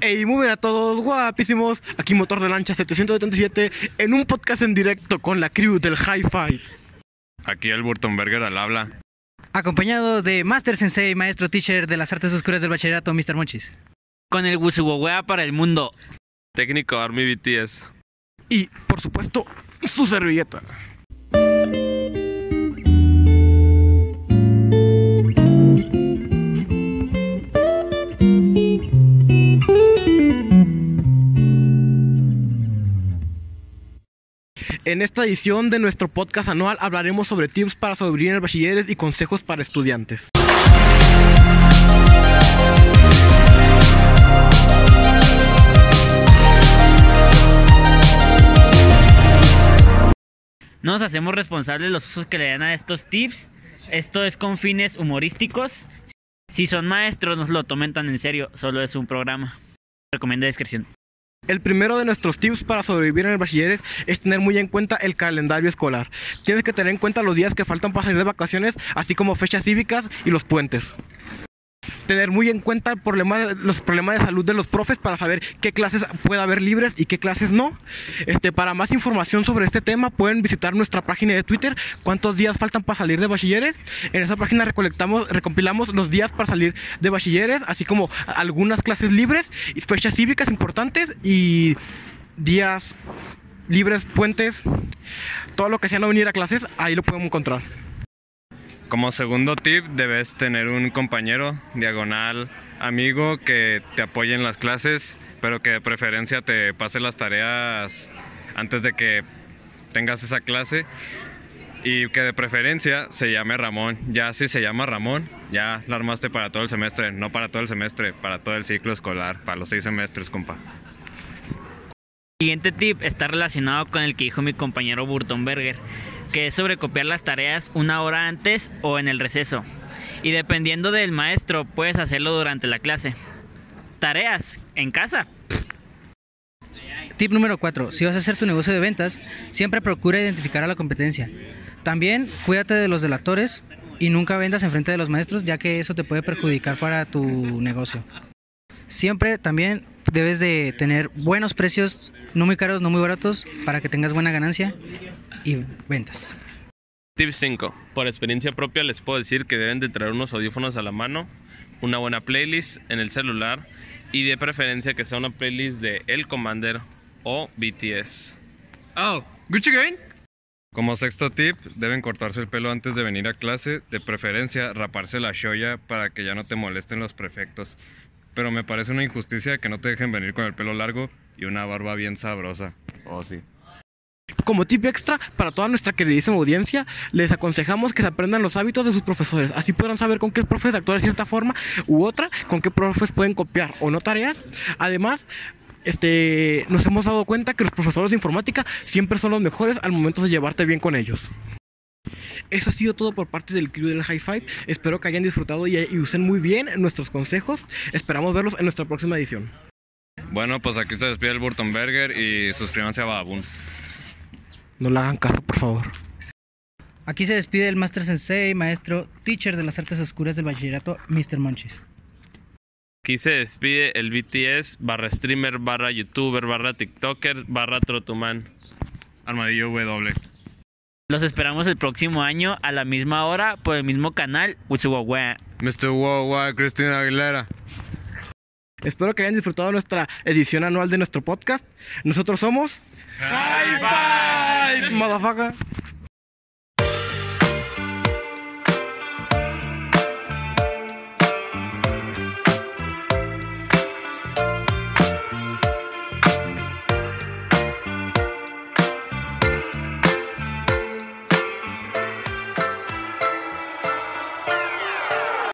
Hey, muy bien a todos, guapísimos. Aquí Motor de Lancha 777 en un podcast en directo con la crew del Hi-Fi. Aquí el Burtonberger al habla. Acompañado de Master Sensei, maestro teacher de las artes oscuras del bachillerato, Mr. Monchis. Con el Wusuwowea para el mundo. Técnico Army BTS. Y, por supuesto, su servilleta. En esta edición de nuestro podcast anual hablaremos sobre tips para sobrevivir en bachilleres y consejos para estudiantes. No nos hacemos responsables de los usos que le dan a estos tips. Esto es con fines humorísticos. Si son maestros, no se lo tomen tan en serio. Solo es un programa. Recomiendo discreción. El primero de nuestros tips para sobrevivir en el bachilleres es tener muy en cuenta el calendario escolar. Tienes que tener en cuenta los días que faltan para salir de vacaciones, así como fechas cívicas y los puentes. Tener muy en cuenta los problemas de salud de los profes para saber qué clases puede haber libres y qué clases no. Este, para más información sobre este tema pueden visitar nuestra página de Twitter, cuántos días faltan para salir de bachilleres. En esa página recolectamos, recompilamos los días para salir de bachilleres, así como algunas clases libres, fechas cívicas importantes y días libres, puentes, todo lo que sea no venir a clases, ahí lo podemos encontrar. Como segundo tip, debes tener un compañero diagonal amigo que te apoye en las clases, pero que de preferencia te pase las tareas antes de que tengas esa clase. Y que de preferencia se llame Ramón. Ya si se llama Ramón, ya la armaste para todo el semestre. No para todo el semestre, para todo el ciclo escolar, para los seis semestres, compa. Siguiente tip está relacionado con el que dijo mi compañero Burtonberger, que es sobre copiar las tareas una hora antes o en el receso. Y dependiendo del maestro, puedes hacerlo durante la clase. Tareas en casa. Tip número 4. Si vas a hacer tu negocio de ventas, siempre procura identificar a la competencia. También cuídate de los delatores y nunca vendas enfrente de los maestros, ya que eso te puede perjudicar para tu negocio. Siempre también debes de tener buenos precios, no muy caros, no muy baratos, para que tengas buena ganancia y ventas. Tip 5. Por experiencia propia les puedo decir que deben de traer unos audífonos a la mano, una buena playlist en el celular y de preferencia que sea una playlist de El Commander o BTS. Oh, Gucci Gang. Como sexto tip, deben cortarse el pelo antes de venir a clase, de preferencia raparse la shoya para que ya no te molesten los prefectos. Pero me parece una injusticia que no te dejen venir con el pelo largo y una barba bien sabrosa. Oh, sí. Como tip extra para toda nuestra queridísima audiencia, les aconsejamos que se aprendan los hábitos de sus profesores. Así podrán saber con qué profes actuar de cierta forma u otra, con qué profes pueden copiar o no tareas. Además, este, nos hemos dado cuenta que los profesores de informática siempre son los mejores al momento de llevarte bien con ellos. Eso ha sido todo por parte del crew del High Five. Espero que hayan disfrutado y, usen muy bien nuestros consejos. Esperamos verlos en nuestra próxima edición. Bueno, pues aquí se despide el Burtonberger y suscríbanse a Badabun. No le hagan caso, por favor. Aquí se despide el Master Sensei, maestro teacher de las artes oscuras del bachillerato, Mr. Monchis. Aquí se despide el BTS barra streamer barra youtuber barra tiktoker barra trotuman. Armadillo W. Los esperamos el próximo año a la misma hora por el mismo canal. Mr. Wow, Cristina Aguilera. Espero que hayan disfrutado nuestra edición anual de nuestro podcast. Nosotros somos High Five, motherfucker.